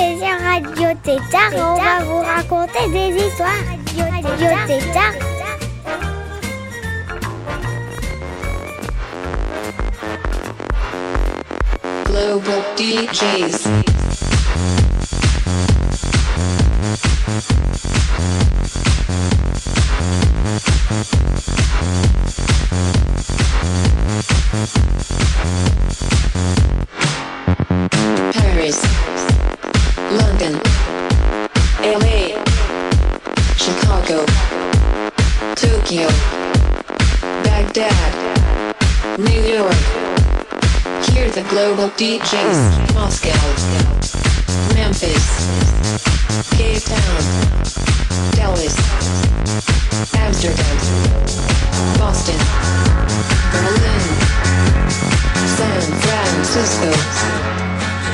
Radio Tétard on va vous raconter des histoires. Radio Tétard. Global DJs. London, LA, Chicago, Tokyo, Baghdad, New York. Hear the global DJs. Moscow, Memphis, Cape Town, Dallas, Amsterdam, Boston, Berlin, San Francisco.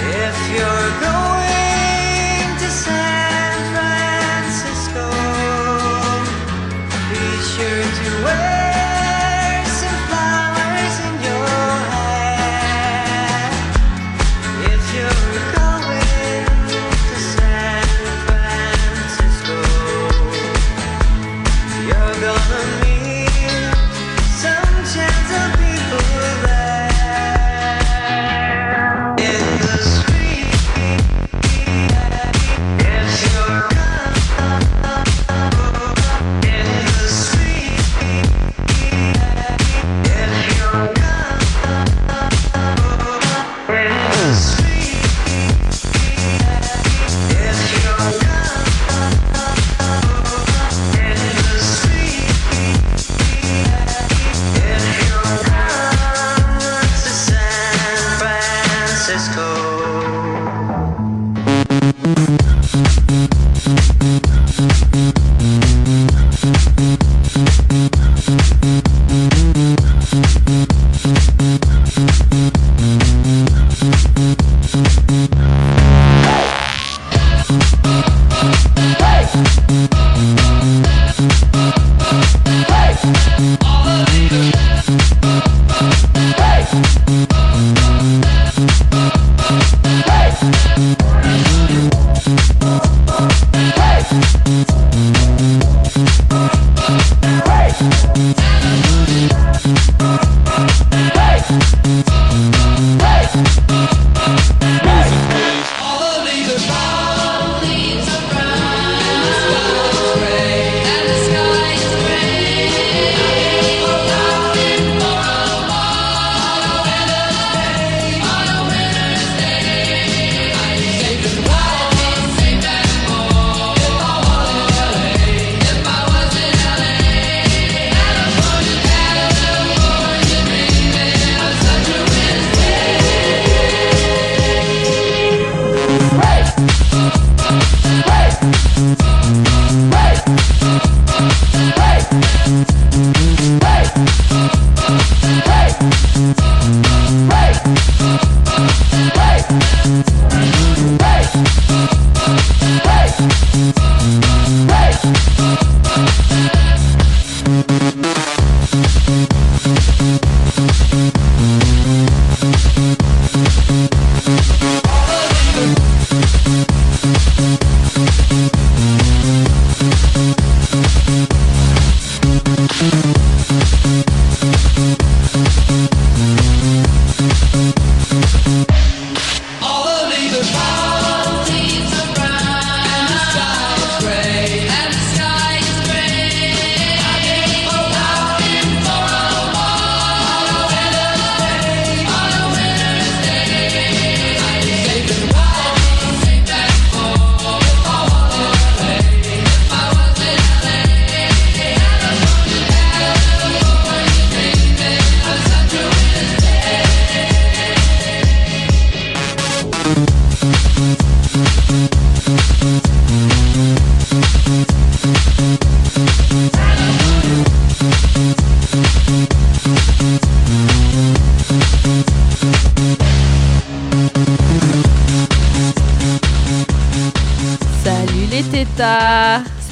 If you're going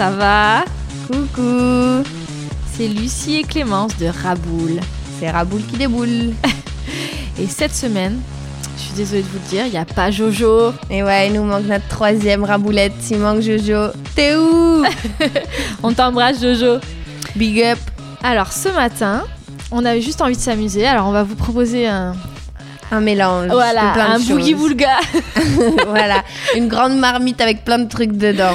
ça va Coucou C'est Lucie et Clémence de Raboul. C'est Raboul qui déboule. Et cette semaine, je suis désolée de vous le dire, il n'y a pas Jojo. Et ouais, il nous manque notre troisième Raboulette. Il manque Jojo. T'es où On t'embrasse Jojo. Big up Alors ce matin, on avait juste envie de s'amuser, alors on va vous proposer un, Un mélange. de voilà, plein de un choses. boogie boulga. voilà, une grande marmite avec plein de trucs dedans.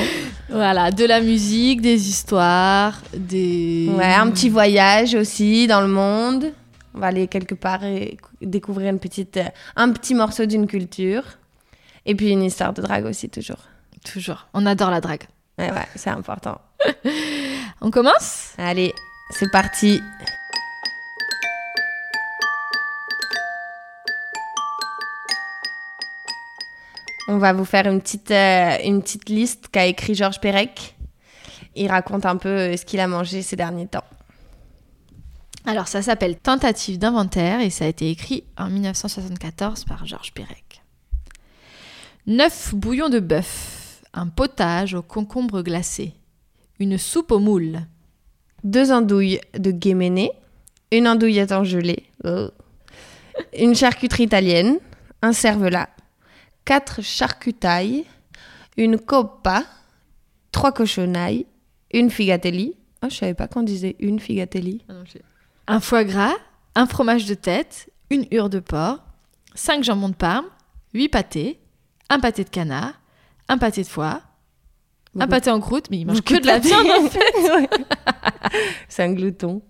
Voilà, de la musique, des histoires, des... Ouais, un petit voyage aussi dans le monde. On va aller quelque part et découvrir une petite, euh, un petit morceau d'une culture. Et puis une histoire de drague aussi, toujours. Toujours, on adore la drague. Ouais, ouais, c'est important. On commence? Allez, c'est parti. On va vous faire une petite, euh, une petite liste qu'a écrit Georges Perec. Il raconte un peu euh, ce qu'il a mangé ces derniers temps. Alors ça s'appelle Tentative d'inventaire et ça a été écrit en 1974 par Georges Perec. 9 bouillons de bœuf, un potage au concombre glacé, une soupe aux moules, Deux andouilles de guéméné, une andouillette en gelée, oh. une charcuterie italienne, un cervelas, quatre charcutailles, une coppa, trois cochonailles, une figatelli. Oh, je savais pas qu'on disait une figatelli. un foie gras, un fromage de tête, une hure de porc, 5 jambons de Parme, 8 pâtés, un pâté de canard, un pâté de foie, un pâté en croûte, mais il mange beaucoup que de la viande en fait. C'est un glouton.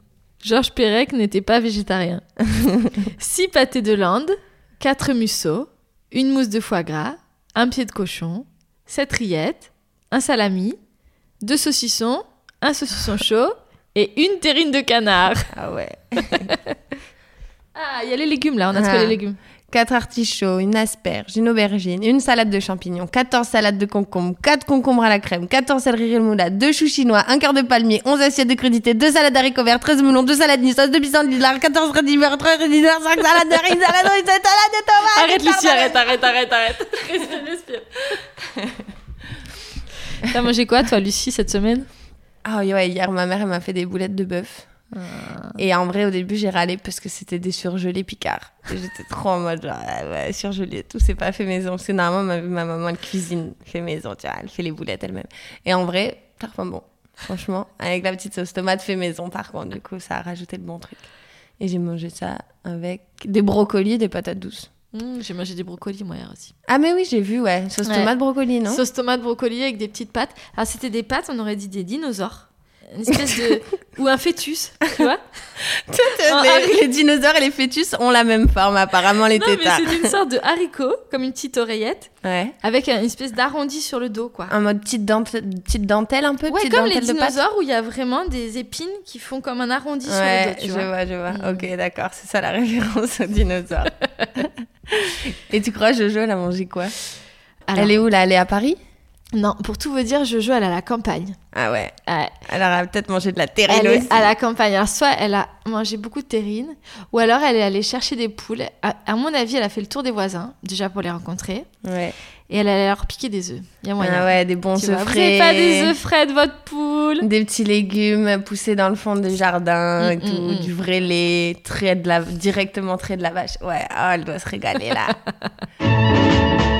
Georges Perec n'était pas végétarien. 6 pâtés de lande, 4 mussaux, une mousse de foie gras, un pied de cochon, 7 rillettes, un salami, 2 saucissons, un saucisson chaud et une terrine de canard. Ah ouais. Ah, il y a les légumes là, on a trouvé Ah. les légumes. 4 artichauts, une asperge, une aubergine, une salade de champignons, 14 salades de concombres, 4 concombres à la crème, 14 céleri remoulade, 2 choux chinois, 1 cœur de palmier, 11 assiettes de crudités, 2 salades d'haricots verts, 13 melons, 2 salades niçoises, 2 pissenlits de lard, 14 radivers, 3 radivers, 5 salades de riz, salade de salade de tomates. Arrête Lucie, arrête, arrête, arrête, arrête. Respire, respire. T'as mangé quoi toi Lucie cette semaine? Ah oui, ouais, hier ma mère elle m'a fait des boulettes de bœuf. Et en vrai, au début, j'ai râlé parce que c'était des surgelés picards. J'étais trop en mode, genre, ah ouais, surgelés, tout, c'est pas fait maison. Parce que normalement, ma, ma maman, elle cuisine, fait maison, tu vois, elle fait les boulettes elle-même. Et en vrai, parfois bon, franchement, avec la petite sauce tomate fait maison, par contre, du coup, ça a rajouté le bon truc. Et j'ai mangé ça avec des brocolis et des patates douces. Mmh, J'ai mangé des brocolis moi hier aussi. Ah, mais oui, j'ai vu, ouais, sauce Ouais. tomate brocoli, non? Sauce tomate brocoli avec des petites pâtes. Alors c'était des pâtes, on aurait dit des dinosaures. Une espèce de... Ou un fœtus, tu vois En les, haricot. les dinosaures et les fœtus ont la même forme, apparemment, les Non mais tétards. c'est une sorte de haricot, comme une petite oreillette, Ouais. avec une espèce d'arrondi sur le dos quoi. Un mode petite, dente- petite dentelle un peu Ouais, petite comme les dinosaures où il y a vraiment des épines qui font comme un arrondi sur le dos, tu je vois. vois, je vois. Mm. Ok, d'accord, c'est ça la référence aux dinosaures. Et tu crois Jojo, elle a mangé quoi? Alors, Elle est où là? Elle est à Paris? Non, pour tout vous dire, Jojo, elle est à la campagne. Ah ouais. Ouais. Elle aura peut-être mangé de la terrine Elle aussi. est à la campagne. Alors, soit elle a mangé beaucoup de terrine, ou alors elle est allée chercher des poules. À, à mon avis, elle a fait le tour des voisins, déjà pour les rencontrer, Ouais. et elle allait leur piquer des œufs. Il y a moyen. Ah ouais, des bons œufs frais. pas des œufs frais de votre poule Des petits légumes poussés dans le fond du jardin et Mm, tout, mm, mm. du vrai lait, trait de la, directement trait de la vache. Ouais, oh, elle doit se régaler là.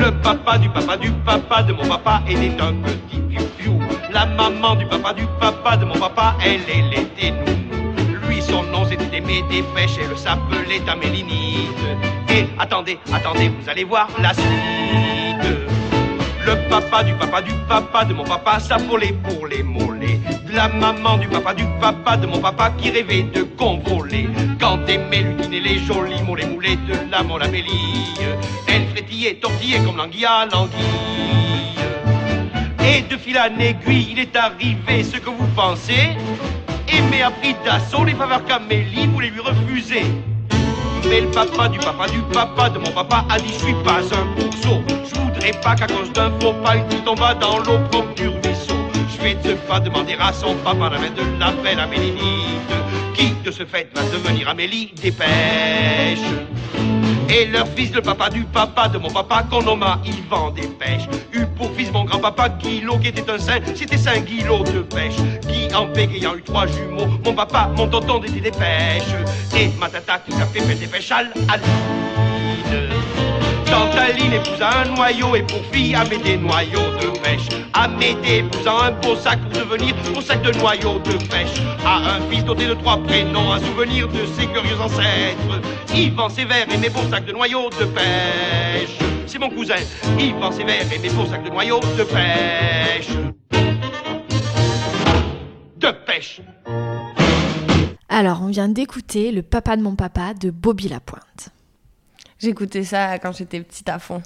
Le papa du papa du papa de mon papa était un petit piou-piou. La maman du papa du papa de mon papa, elle, elle était nounou. Lui, son nom c'était Aimé Dépêche, elle s'appelait Amélinide. Et attendez, attendez, vous allez voir la suite. Le papa du papa du papa de mon papa s'affolait pour les mollets. La maman du papa du papa de mon papa qui rêvait de convoler. Quand aimait lui dîner les jolis mollets moulés de la mon Amélie. Elle frétillait, tortillait comme l'anguille à l'anguille. Et de fil en aiguille, il est arrivé ce que vous pensez. Aimé a pris d'assaut les faveurs qu'Amélie voulait lui refuser. Mais le papa du papa du papa de mon papa a dit je suis pas un bourseau. Je voudrais pas qu'à cause d'un faux pas fille tombe dans l'eau propre du ruisseau. Je vais de pas demander à son papa la main de la belle Amélinide, qui de ce fait va devenir Amélie Dépêche. Et leur fils, le papa du papa de mon papa, qu'on nomma Yvan des pêches. Eut pour fils mon grand-papa Guillot, qui était un saint, c'était Saint Guillot de pêche. Qui en bégayant eut trois jumeaux, mon papa, mon tonton des pêches. Et ma tata tout à fait fait des pêches à. Tantaline épousa un noyau et pour fille avait des noyaux de pêche. Amédée épousa un beau sac pour devenir beau sac de noyaux de pêche. A un fils doté de trois prénoms, un souvenir de ses curieux ancêtres. Yvan Sévère et mes beaux sacs de noyaux de pêche. C'est mon cousin, Yvan Sévère et mes beaux sacs de noyaux de pêche. De pêche. Alors, on vient d'écouter Le papa de mon papa de Bobby Lapointe. J'écoutais ça quand j'étais petite à fond.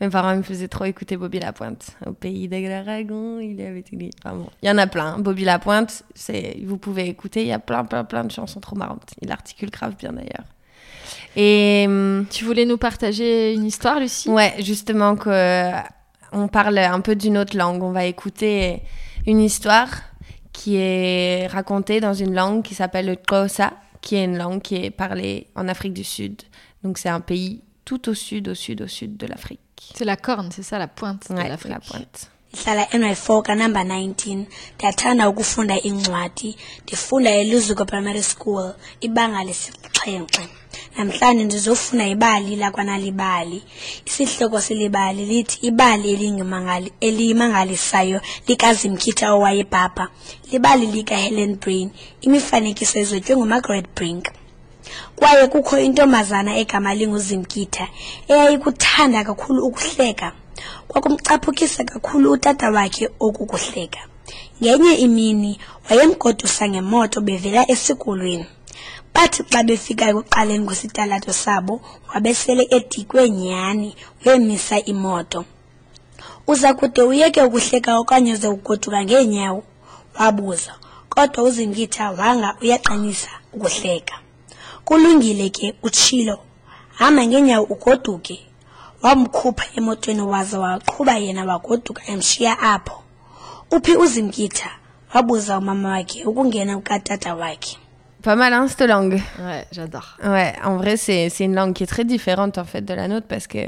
Mes parents me faisaient trop écouter Bobby Lapointe. Au pays des dragons, il y avait. Enfin bon, il y en a plein. Bobby Lapointe, c'est, vous pouvez écouter. Il y a plein, plein, plein de chansons trop marrantes. Il articule grave bien d'ailleurs. Et hum, Tu voulais nous partager une histoire, Lucie? Ouais, justement que on parle un peu d'une autre langue. On va écouter une histoire qui est racontée dans une langue qui s'appelle le Xhosa, qui est une langue qui est parlée en Afrique du Sud. Donc c'est un pays tout au sud, au sud, au sud de l'Afrique. C'est la corne, c'est ça, la pointe de Ouais, l'Afrique. la pointe. ndihlala ny4 kanumber 19 ndiyathanda ukufunda incwadi ndifunda elizuko primary school ibanga lesixhenxe namhlanje ndizofunda ibali lakwanalibali isihloko selibali lithi ibali eliyimangalisayo likazimkitha owayebhabha libali likahelen brain imifanekiso ngumargaret brink kwaye kukho intombazana egama linguzimkitha eyayikuthanda kakhulu ukuhleka. Kwakumcaphukisa kakhulu utata wakhe okukuhleka. Ngenye imini wayemgodusa ngemoto bevela esikolweni. Bathi xa befika ekuqaleni kwesitalato sabo wabesele edikwe nyhani wemisa imoto. Uza kude uyeke ukuhleka okanye uze ugoduka ngeenyawo wabuza kodwa uzimkitha wanga uyaqinisa ukuhleka. Kulungile ke utshilo hamba ngeenyawo ugoduke wamkhupha emotweni waze waqhuba yena wagoduka emshiya apho uphi uzimkitha wabuza umama wakhe ukungena kukatata wakhe Pas mal, hein, cette langue. Ouais, j'adore. Ouais, en vrai, c'est c'est une langue qui est très différente en fait de la nôtre parce que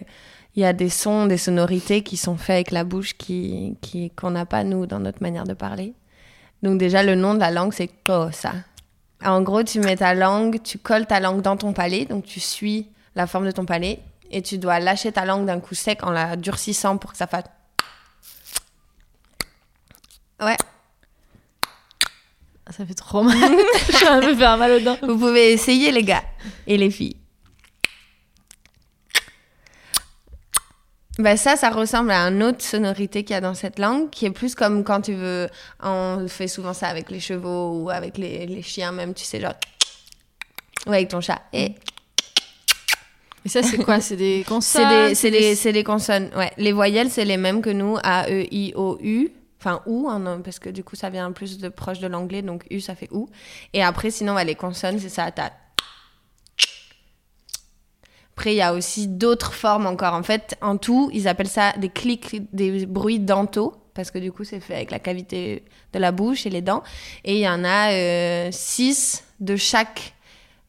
il y a des sons, des sonorités qui sont faits avec la bouche qui qui qu'on n'a pas nous dans notre manière de parler. Donc déjà le nom de la langue c'est Xhosa. En gros, tu mets ta langue, tu colles ta langue dans ton palais, donc tu suis la forme de ton palais et tu dois lâcher ta langue d'un coup sec en la durcissant pour que ça fasse Ouais, Ça fait trop mal. Je vais un peu faire mal aux dents. Vous pouvez essayer, les gars et les filles. Bah ça, ça ressemble à une autre sonorité qu'il y a dans cette langue, qui est plus comme quand tu veux... On fait souvent ça avec les chevaux ou avec les, les chiens même, tu sais, genre... Ou avec ton chat. Et Et ça, c'est quoi? C'est des consonnes des, c'est des, c'est des consonnes. Ouais. Les voyelles, c'est les mêmes que nous. A, E, I, O, U. Enfin, OU, hein, parce que du coup, ça vient plus de proche de l'anglais. Donc, U, ça fait OU. Et après, sinon, bah, les consonnes, c'est ça. T'as... Après, il y a aussi d'autres formes encore. En fait, en tout, ils appellent ça des clics, des bruits dentaux. Parce que du coup, c'est fait avec la cavité de la bouche et les dents. Et il y en a euh, six de chaque.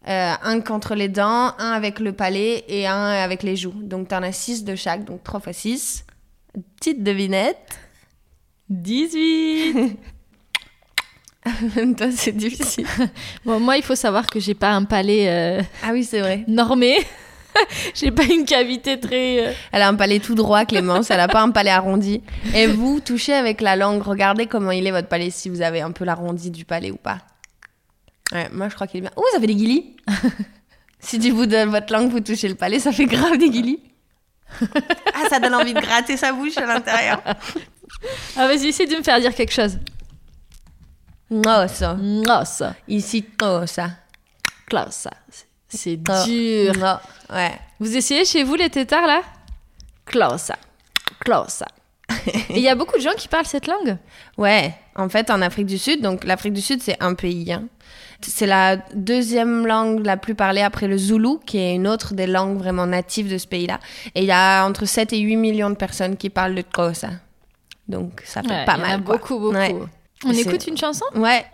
Euh, un contre les dents, un avec le palais et un avec les joues. Donc, tu en as six de chaque. Donc, 3 fois 6. Petite devinette. 18 Toi, c'est difficile. Bon, moi, il faut savoir que j'ai pas un palais euh, Ah oui, c'est vrai. normé. j'ai pas une cavité très. euh, Elle a un palais tout droit, Clémence. Elle n'a pas un palais arrondi. Et vous, touchez avec la langue. Regardez comment il est votre palais, si vous avez un peu l'arrondi du palais ou pas. Ouais, moi, je crois qu'il est bien. Oh, ça fait des guilis. si tu vous donne votre langue, vous touchez le palais, ça fait grave des guilis. ah, ça donne envie de gratter sa bouche à l'intérieur. Ah, vas-y, essaie de me faire dire quelque chose. Oh, ça. Nossa, Ici, oh, ça. classe. C'est Oh. dur. Ouais. Vous essayez chez vous les têtards là? Clausa. Et il y a beaucoup de gens qui parlent cette langue? Ouais, en fait, en Afrique du Sud, donc l'Afrique du Sud, c'est un pays. hein. C'est la deuxième langue la plus parlée après le Zoulou, qui est une autre des langues vraiment natives de ce pays-là. Et il y a entre 7 et 8 millions de personnes qui parlent le Xhosa. Donc ça fait Ouais, pas y en a mal. quoi. beaucoup, beaucoup. Ouais. On C'est- écoute une chanson Ouais.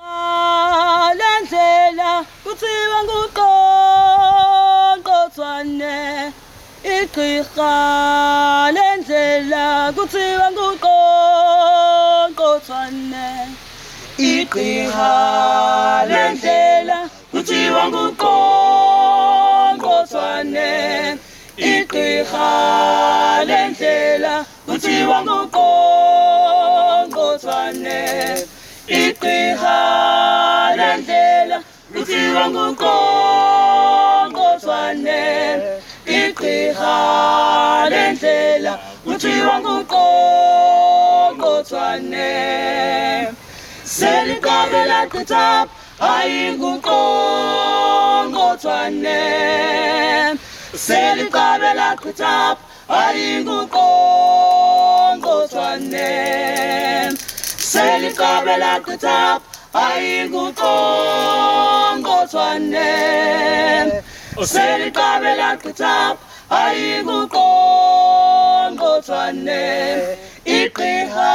igqirha lendlela kuthiwa igqirha lendlela kuthiwa nguqongqothwane igqirha lendlela kuthiwa nguqongqothwane igqirha lendlela kuthiwa nguqongqothwane igqirha lendlela kuthiwa nguqongqothwane seliqabela qithap ayinguqongqothwane seliqabela qithap ayinguqongqothwane seliqabela qithap ayinguqongqothwane seliqabela qithap ayinguqongqothwane igqirha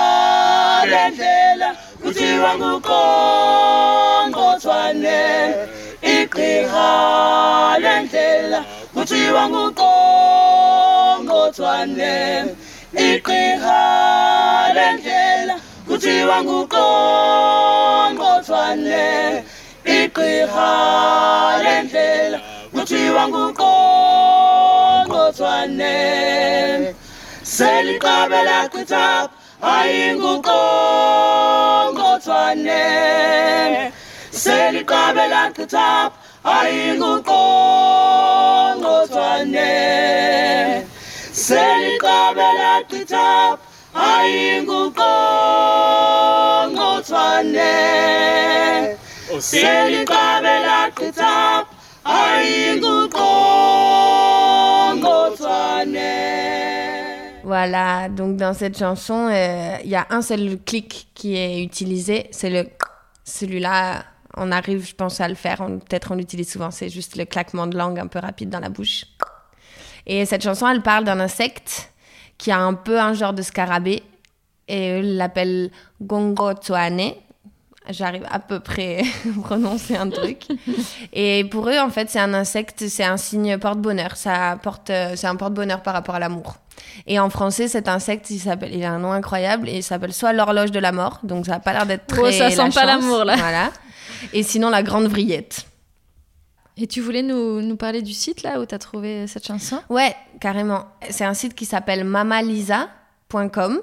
lendlela kuthiwa nguqongqothwane igqirha lendlela kuthiwa nguqongqothwane igqirha lendlela kuthiwa nguqongqothwane igqirha lendlela. Kuthiwa nguqongqothwane seliqabela qithap ayinguqongqothwane seliqabela qithap ayinguqongqothwane seliqabela qithap Voilà, donc dans cette chanson, euh, il y a un seul clic qui est utilisé, c'est le celui-là. On arrive, je pense, à le faire. Peut-être on l'utilise souvent. C'est juste le claquement de langue un peu rapide dans la bouche. Et cette chanson, elle parle d'un insecte qui a un peu un genre de scarabée et eux l'appellent Gongotsuane. J'arrive à peu près à prononcer un truc. Et pour eux, en fait, c'est un insecte, c'est un signe porte-bonheur. Ça porte, euh, c'est un porte-bonheur par rapport à l'amour. Et en français, cet insecte, il s'appelle, il a un nom incroyable et il s'appelle soit l'horloge de la mort, donc ça a pas l'air d'être très. Oh, ça la sent pas l'amour, là. Voilà. Et sinon, la grande vrillette. Et tu voulais nous, nous parler du site là où tu as trouvé cette chanson? Ouais, carrément. C'est un site qui s'appelle mamalisa.com.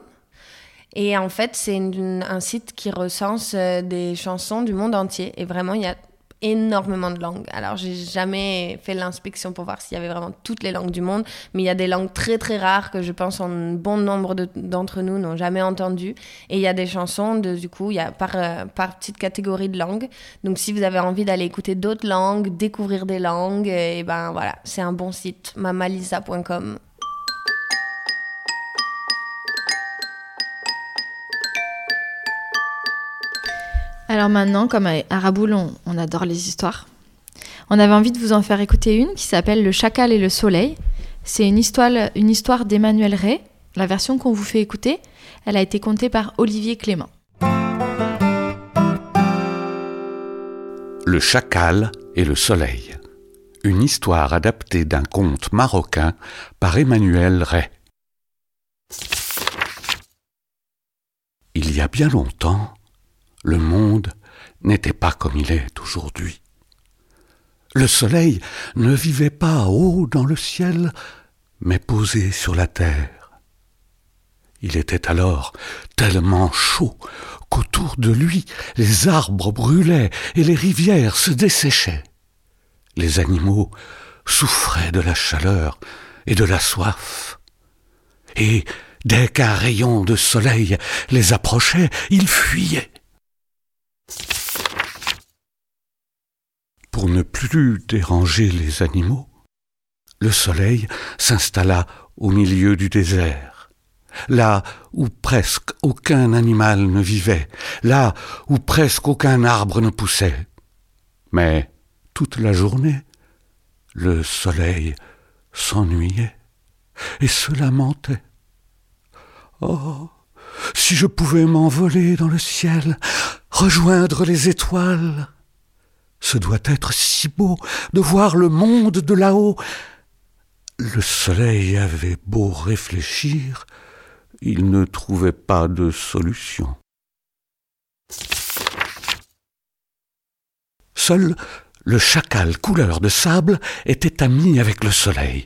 Et en fait, c'est un site qui recense euh, des chansons du monde entier. Et vraiment, il y a énormément de langues. Alors, j'ai jamais fait l'inspection pour voir s'il y avait vraiment toutes les langues du monde, mais il y a des langues très très rares que je pense un bon nombre de- d'entre nous n'ont jamais entendues. Et il y a des chansons, de, du coup, il y a par, euh, petite catégorie de langues. Donc, si vous avez envie d'aller écouter d'autres langues, découvrir des langues, et ben voilà, c'est un bon site, mamalisa.com. Alors maintenant, comme à Araboul, on, on adore les histoires, on avait envie de vous en faire écouter une qui s'appelle Le chacal et le soleil. C'est une histoire, une histoire d'Emmanuel Ray. La version qu'on vous fait écouter, elle a été contée par Olivier Clément. Le chacal et le soleil. Une histoire adaptée d'un conte marocain par Emmanuel Ray. Il y a bien longtemps, le monde n'était pas comme il est aujourd'hui. Le soleil ne vivait pas haut dans le ciel, mais posé sur la terre. Il était alors tellement chaud qu'autour de lui les arbres brûlaient et les rivières se desséchaient. Les animaux souffraient de la chaleur et de la soif. Et dès qu'un rayon de soleil les approchait, ils fuyaient. Pour ne plus déranger les animaux, le soleil s'installa au milieu du désert, là où presque aucun animal ne vivait, là où presque aucun arbre ne poussait. Mais toute la journée, le soleil s'ennuyait et se lamentait. Oh, si je pouvais m'envoler dans le ciel, rejoindre les étoiles. Ce doit être si beau de voir le monde de là-haut. Le soleil avait beau réfléchir, il ne trouvait pas de solution. Seul le chacal couleur de sable était ami avec le soleil.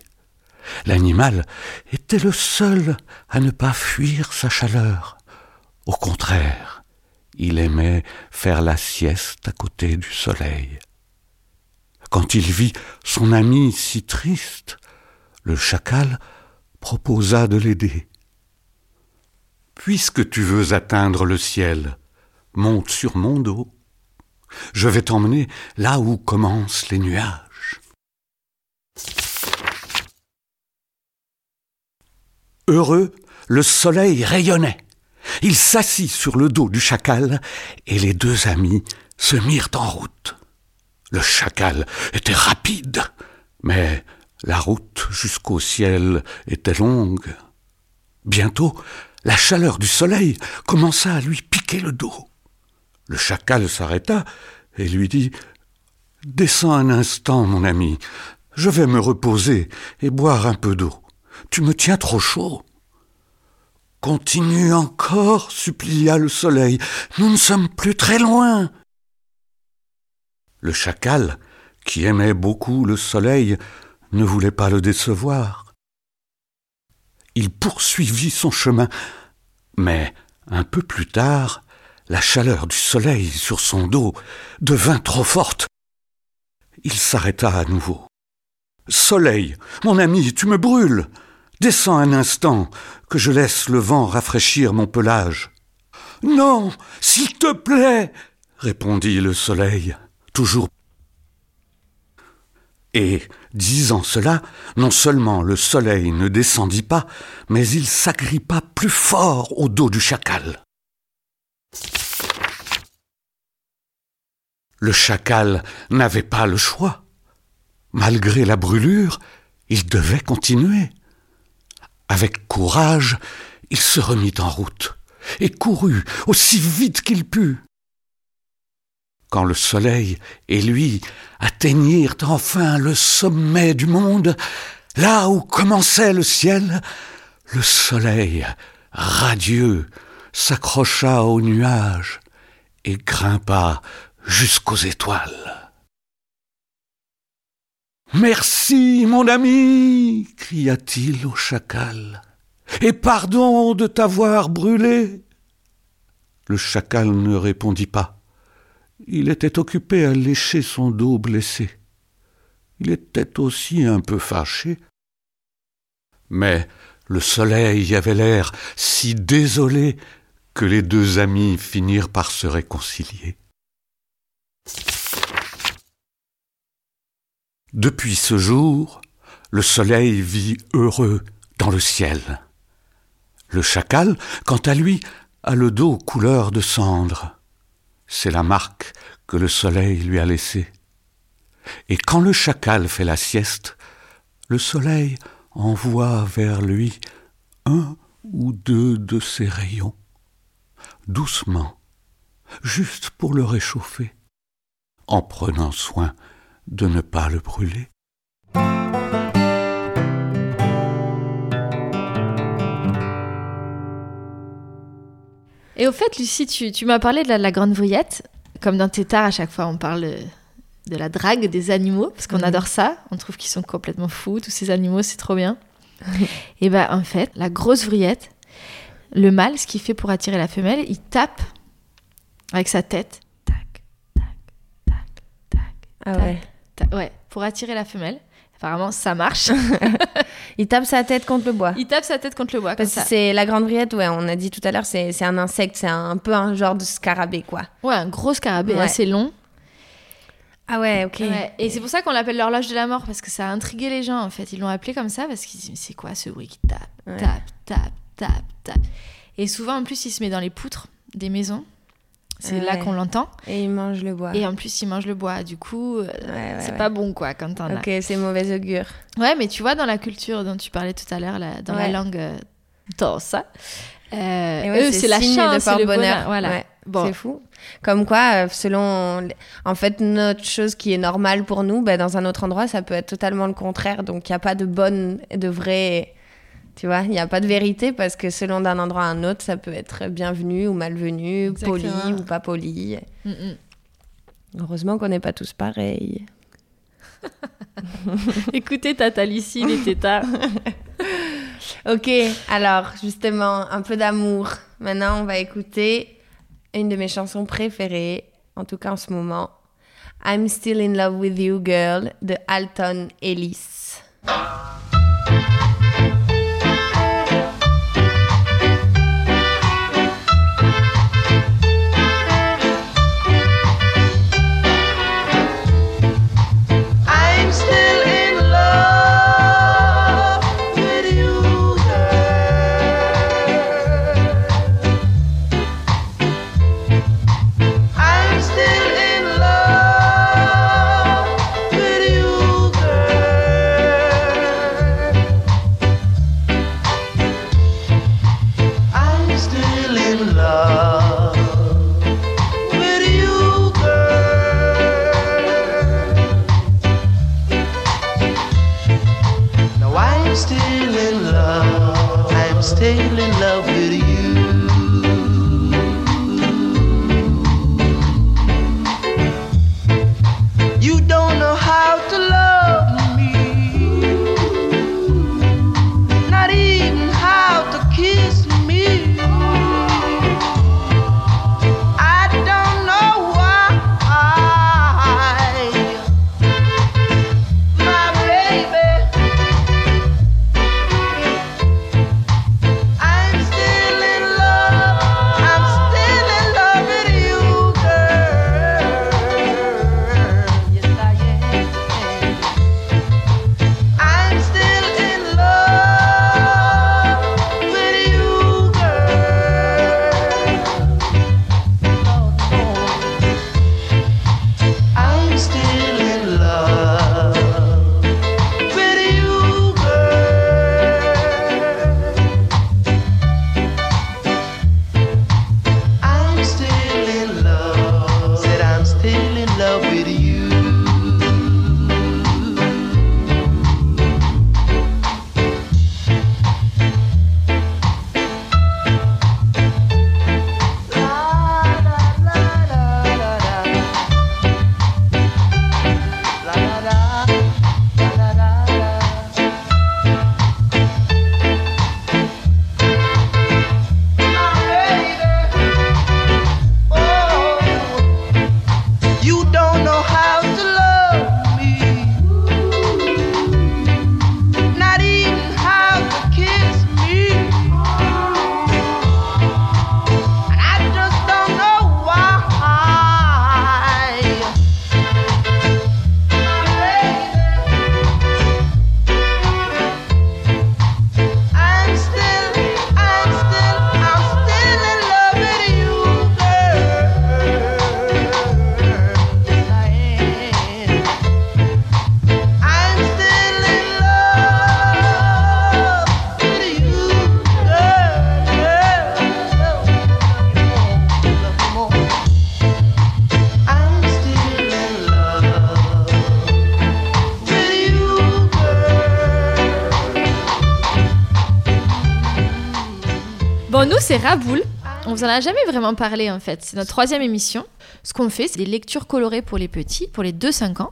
L'animal était le seul à ne pas fuir sa chaleur. Au contraire, il aimait faire la sieste à côté du soleil. Quand il vit son ami si triste, le chacal proposa de l'aider. Puisque tu veux atteindre le ciel, monte sur mon dos. Je vais t'emmener là où commencent les nuages. Heureux, le soleil rayonnait. Il s'assit sur le dos du chacal et les deux amis se mirent en route. Le chacal était rapide, mais la route jusqu'au ciel était longue. Bientôt, la chaleur du soleil commença à lui piquer le dos. Le chacal s'arrêta et lui dit Descends un instant, mon ami, je vais me reposer et boire un peu d'eau. Tu me tiens trop chaud. Continue encore, supplia le soleil. Nous ne sommes plus très loin. Le chacal, qui aimait beaucoup le soleil, ne voulait pas le décevoir. Il poursuivit son chemin, mais un peu plus tard, la chaleur du soleil sur son dos devint trop forte. Il s'arrêta à nouveau. Soleil, mon ami, tu me brûles. Descends un instant, que je laisse le vent rafraîchir mon pelage. Non, s'il te plaît, répondit le soleil, toujours. Et, disant cela, non seulement le soleil ne descendit pas, mais il s'agrippa plus fort au dos du chacal. Le chacal n'avait pas le choix. Malgré la brûlure, il devait continuer. Avec courage, il se remit en route et courut aussi vite qu'il put. Quand le soleil et lui atteignirent enfin le sommet du monde, là où commençait le ciel, le soleil, radieux, s'accrocha aux nuages et grimpa jusqu'aux étoiles. Merci, mon ami, cria-t-il au chacal, et pardon de t'avoir brûlé. Le chacal ne répondit pas. Il était occupé à lécher son dos blessé. Il était aussi un peu fâché. Mais le soleil avait l'air si désolé que les deux amis finirent par se réconcilier. Depuis ce jour, le soleil vit heureux dans le ciel. Le chacal, quant à lui, a le dos couleur de cendre. C'est la marque que le soleil lui a laissée. Et quand le chacal fait la sieste, le soleil envoie vers lui un ou deux de ses rayons, doucement, juste pour le réchauffer, en prenant soin de ne pas le brûler. Et au fait, Lucie, tu, tu m'as parlé de la, la grande vrillette. Comme dans Tétard, à chaque fois, on parle de, la drague des animaux, parce qu'on Mhm. adore ça. On trouve qu'ils sont complètement fous, tous ces animaux, c'est trop bien. Et ben en fait, la grosse vrillette, le mâle, ce qu'il fait pour attirer la femelle, il tape avec sa tête. Tac, tac, tac, tac. Ah tac, ouais. Ouais, pour attirer la femelle. Apparemment, ça marche. Il tape sa tête contre le bois. il tape sa tête contre le bois, Parce que c'est la grande vrillette, ouais, on a dit tout à l'heure, c'est un insecte, c'est un, peu un genre de scarabée, quoi. Ouais, un gros scarabée Ouais. assez long. Ah ouais, ok. Ouais, Et c'est pour ça qu'on l'appelle l'horloge de la mort, parce que ça a intrigué les gens, en fait. Ils l'ont appelé comme ça, parce qu'ils disent, mais c'est quoi ce bruit qui tape, Ouais. tape, tape, tape, tape? Et souvent, en plus, il se met dans les poutres des maisons. C'est là qu'on l'entend. Et il mange le bois. Et en plus, il mange le bois. Du coup, euh, Ouais, ouais, c'est pas bon, quoi, quand t'en Ok, c'est mauvais augure. Ouais, mais tu vois, dans la culture dont tu parlais tout à l'heure, dans la langue euh, tosa, euh, eux, c'est la chance, de c'est le porte-bonheur. bonheur. Voilà. Bon. C'est fou. Comme quoi, euh, selon. En fait, notre chose qui est normale pour nous, bah, dans un autre endroit, ça peut être totalement le contraire. Donc, il n'y a pas de bonne de vraie. Tu vois, il n'y a pas de vérité parce que selon d'un endroit à un autre, ça peut être bienvenu ou malvenu, poli ou pas poli. Mm, mm. Heureusement qu'on n'est pas tous pareils. Écoutez Tata Lucie, les tétards. Ok, alors justement, un peu d'amour. Maintenant, on va écouter une de mes chansons préférées, en tout cas en ce moment. I'm Still in Love with You Girl de Alton Ellis. Bon, nous, c'est Raboul. On vous en a jamais vraiment parlé en fait. C'est notre troisième émission. Ce qu'on fait, c'est des lectures colorées pour les petits, pour les 2-5 ans,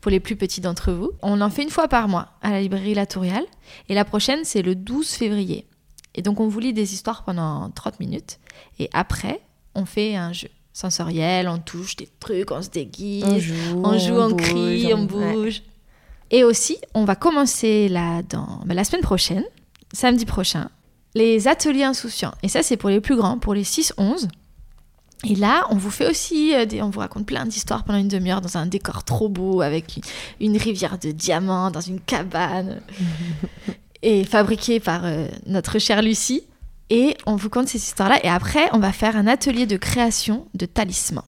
pour les plus petits d'entre vous. On en fait une fois par mois à la librairie La Touriale. Et la prochaine, c'est le 12 février. Et donc, on vous lit des histoires pendant 30 minutes. Et après, on fait un jeu sensoriel, on touche des trucs, on se déguise, On joue, on, joue, on on crie, bouge, on on- bouge. Et aussi, on va commencer là dans bah, la semaine prochaine, samedi prochain, les ateliers insouciants. Et ça, c'est pour les plus grands, pour les 6-11. Et là, on vous fait aussi, euh, des, on vous raconte plein d'histoires pendant une demi-heure dans un décor trop beau avec une, une rivière de diamants dans une cabane et fabriquée par euh, notre chère Lucie. Et on vous conte ces histoires-là. Et après, on va faire un atelier de création de talismans.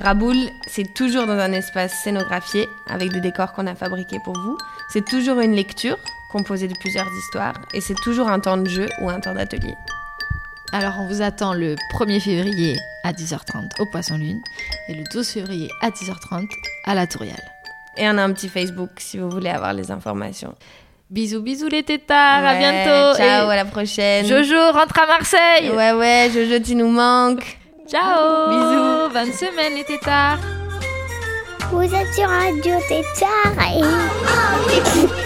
Raboul, c'est toujours dans un espace scénographié avec des décors qu'on a fabriqués pour vous. C'est toujours une lecture composée de plusieurs histoires et c'est toujours un temps de jeu ou un temps d'atelier. Alors on vous attend le 1er février à 10h30 au Poisson Lune et le 12 février à 10h30 à la Touriale. Et on a un petit Facebook si vous voulez avoir les informations. Bisous bisous les tétards, à bientôt. Ciao, Et à la prochaine. Jojo rentre à Marseille. Ouais, ouais, Jojo, tu nous manques. Ciao. Bisous. Bonne semaine les tétards. Vous êtes sur Radio Tétard et...